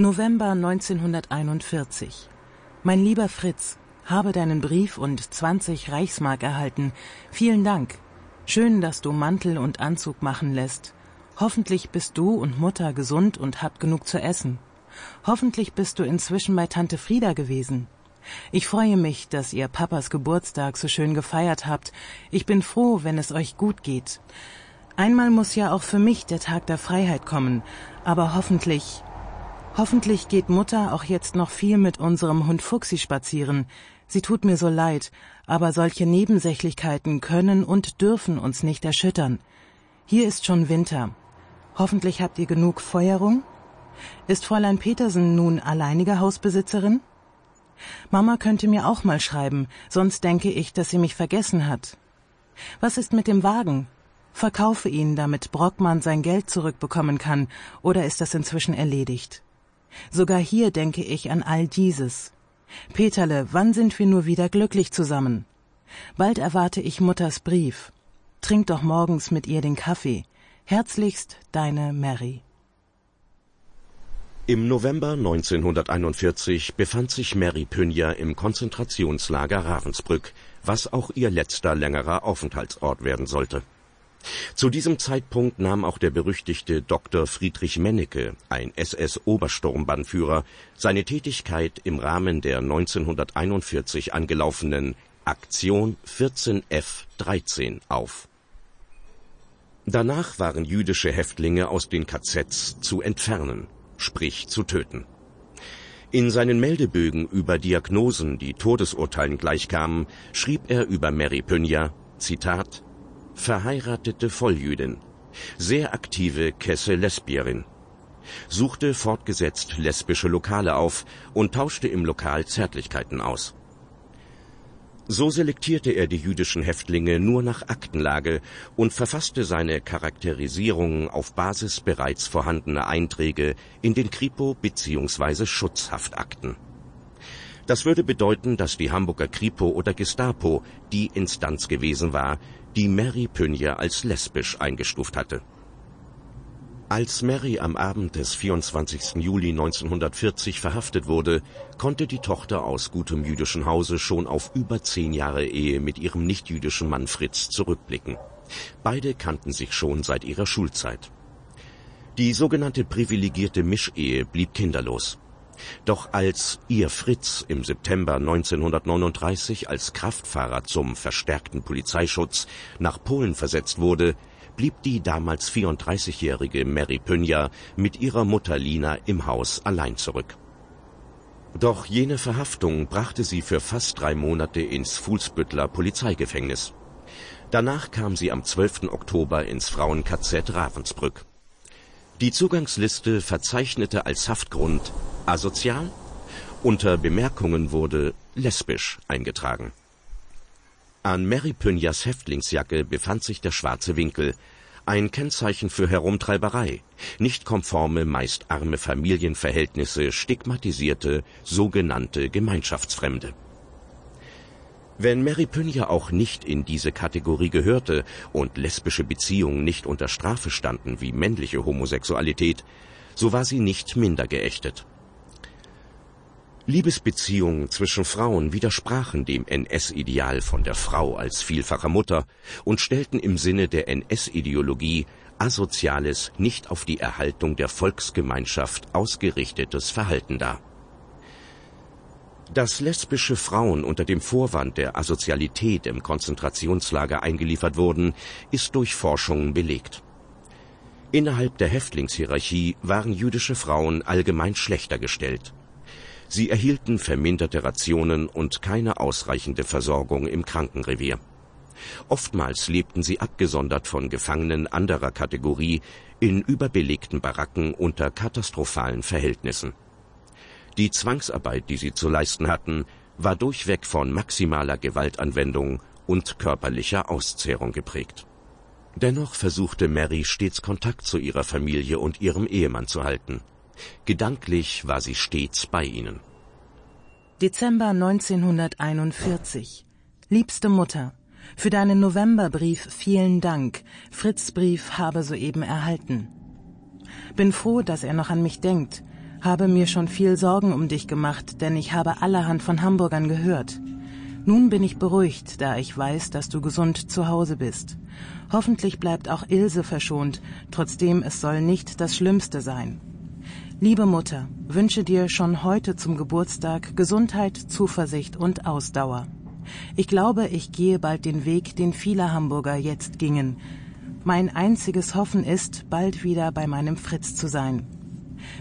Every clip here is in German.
November 1941. Mein lieber Fritz, habe deinen Brief und 20 Reichsmark erhalten. Vielen Dank. Schön, dass du Mantel und Anzug machen lässt. Hoffentlich bist du und Mutter gesund und habt genug zu essen. Hoffentlich bist du inzwischen bei Tante Frieda gewesen. Ich freue mich, dass ihr Papas Geburtstag so schön gefeiert habt. Ich bin froh, wenn es euch gut geht. Einmal muss ja auch für mich der Tag der Freiheit kommen, aber hoffentlich Hoffentlich geht Mutter auch jetzt noch viel mit unserem Hund Fuchsi spazieren. Sie tut mir so leid, aber solche Nebensächlichkeiten können und dürfen uns nicht erschüttern. Hier ist schon Winter. Hoffentlich habt ihr genug Feuerung? Ist Fräulein Petersen nun alleinige Hausbesitzerin? Mama könnte mir auch mal schreiben, sonst denke ich, dass sie mich vergessen hat. Was ist mit dem Wagen? Verkaufe ihn, damit Brockmann sein Geld zurückbekommen kann, oder ist das inzwischen erledigt? Sogar hier denke ich an all dieses. Peterle, wann sind wir nur wieder glücklich zusammen? Bald erwarte ich Mutters Brief. Trink doch morgens mit ihr den Kaffee. Herzlichst deine Mary. Im November 1941 befand sich Mary Pynja im Konzentrationslager Ravensbrück, was auch ihr letzter längerer Aufenthaltsort werden sollte. Zu diesem Zeitpunkt nahm auch der berüchtigte Dr. Friedrich Mennecke, ein SS-Obersturmbannführer, seine Tätigkeit im Rahmen der 1941 angelaufenen Aktion 14F-13 auf. Danach waren jüdische Häftlinge aus den KZs zu entfernen, sprich zu töten. In seinen Meldebögen über Diagnosen, die Todesurteilen gleichkamen, schrieb er über Mary Pynja, Zitat, verheiratete Volljüdin, sehr aktive Kesse-Lesbierin, suchte fortgesetzt lesbische Lokale auf und tauschte im Lokal Zärtlichkeiten aus. So selektierte er die jüdischen Häftlinge nur nach Aktenlage und verfasste seine Charakterisierungen auf Basis bereits vorhandener Einträge in den Kripo bzw. Schutzhaftakten. Das würde bedeuten, dass die Hamburger Kripo oder Gestapo die Instanz gewesen war, die Mary Pynja als lesbisch eingestuft hatte. Als Mary am Abend des 24. Juli 1940 verhaftet wurde, konnte die Tochter aus gutem jüdischen Hause schon auf über zehn Jahre Ehe mit ihrem nichtjüdischen Mann Fritz zurückblicken. Beide kannten sich schon seit ihrer Schulzeit. Die sogenannte privilegierte Mischehe blieb kinderlos. Doch als ihr Fritz im September 1939 als Kraftfahrer zum verstärkten Polizeischutz nach Polen versetzt wurde, blieb die damals 34-jährige Mary Pynja mit ihrer Mutter Lina im Haus allein zurück. Doch jene Verhaftung brachte sie für fast drei Monate ins Fuhlsbüttler Polizeigefängnis. Danach kam sie am 12. Oktober ins Frauen-KZ Ravensbrück. Die Zugangsliste verzeichnete als Haftgrund asozial, unter Bemerkungen wurde lesbisch eingetragen. An Mary Pynjas Häftlingsjacke befand sich der schwarze Winkel, ein Kennzeichen für Herumtreiberei, nicht konforme, meist arme Familienverhältnisse, stigmatisierte, sogenannte Gemeinschaftsfremde. Wenn Mary Pynja auch nicht in diese Kategorie gehörte und lesbische Beziehungen nicht unter Strafe standen wie männliche Homosexualität, so war sie nicht minder geächtet. Liebesbeziehungen zwischen Frauen widersprachen dem NS-Ideal von der Frau als vielfacher Mutter und stellten im Sinne der NS-Ideologie asoziales, nicht auf die Erhaltung der Volksgemeinschaft ausgerichtetes Verhalten dar. Dass lesbische Frauen unter dem Vorwand der Asozialität im Konzentrationslager eingeliefert wurden, ist durch Forschungen belegt. Innerhalb der Häftlingshierarchie waren jüdische Frauen allgemein schlechter gestellt. Sie erhielten verminderte Rationen und keine ausreichende Versorgung im Krankenrevier. Oftmals lebten sie abgesondert von Gefangenen anderer Kategorie in überbelegten Baracken unter katastrophalen Verhältnissen. Die Zwangsarbeit, die sie zu leisten hatten, war durchweg von maximaler Gewaltanwendung und körperlicher Auszehrung geprägt. Dennoch versuchte Mary stets Kontakt zu ihrer Familie und ihrem Ehemann zu halten. Gedanklich war sie stets bei ihnen. Dezember 1941. Liebste Mutter, für deinen Novemberbrief vielen Dank. Fritz Brief habe soeben erhalten. Bin froh, dass er noch an mich denkt. Habe mir schon viel Sorgen um dich gemacht, denn ich habe allerhand von Hamburgern gehört. Nun bin ich beruhigt, da ich weiß, dass du gesund zu Hause bist. Hoffentlich bleibt auch Ilse verschont, trotzdem es soll nicht das Schlimmste sein. Liebe Mutter, wünsche dir schon heute zum Geburtstag Gesundheit, Zuversicht und Ausdauer. Ich glaube, ich gehe bald den Weg, den viele Hamburger jetzt gingen. Mein einziges Hoffen ist, bald wieder bei meinem Fritz zu sein.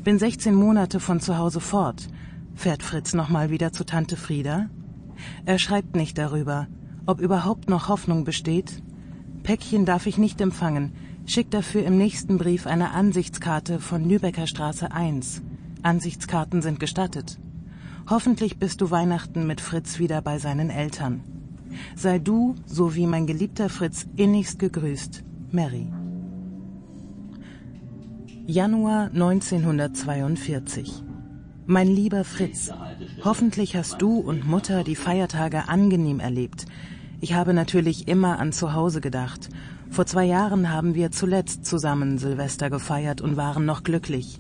Bin 16 Monate von zu Hause fort. Fährt Fritz nochmal wieder zu Tante Frieda? Er schreibt nicht darüber, ob überhaupt noch Hoffnung besteht. Päckchen darf ich nicht empfangen, Schick dafür im nächsten Brief eine Ansichtskarte von Lübecker Straße 1. Ansichtskarten sind gestattet. Hoffentlich bist du Weihnachten mit Fritz wieder bei seinen Eltern. Sei du, so wie mein geliebter Fritz, innigst gegrüßt. Mary. Januar 1942 Mein lieber Fritz, hoffentlich hast du und Mutter die Feiertage angenehm erlebt. Ich habe natürlich immer an zu Hause gedacht vor zwei Jahren haben wir zuletzt zusammen Silvester gefeiert und waren noch glücklich.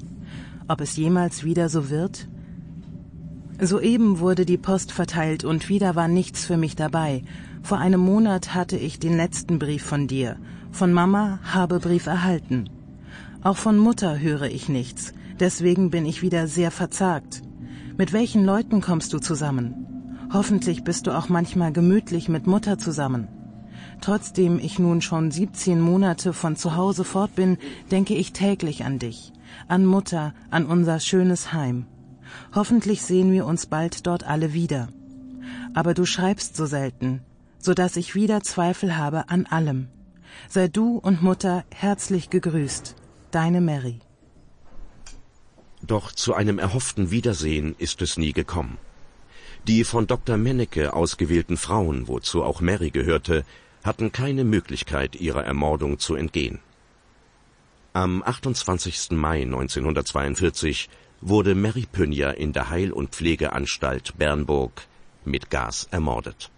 Ob es jemals wieder so wird? Soeben wurde die Post verteilt und wieder war nichts für mich dabei. Vor einem Monat hatte ich den letzten Brief von dir. Von Mama habe Brief erhalten. Auch von Mutter höre ich nichts. Deswegen bin ich wieder sehr verzagt. Mit welchen Leuten kommst du zusammen? Hoffentlich bist du auch manchmal gemütlich mit Mutter zusammen. Trotzdem ich nun schon 17 Monate von zu Hause fort bin, denke ich täglich an dich, an Mutter, an unser schönes Heim. Hoffentlich sehen wir uns bald dort alle wieder. Aber du schreibst so selten, so dass ich wieder Zweifel habe an allem. Sei du und Mutter herzlich gegrüßt. Deine Mary. Doch zu einem erhofften Wiedersehen ist es nie gekommen. Die von Dr. Mennecke ausgewählten Frauen, wozu auch Mary gehörte, hatten keine Möglichkeit, ihrer Ermordung zu entgehen. Am 28. Mai 1942 wurde Mary Pünja in der Heil- und Pflegeanstalt Bernburg mit Gas ermordet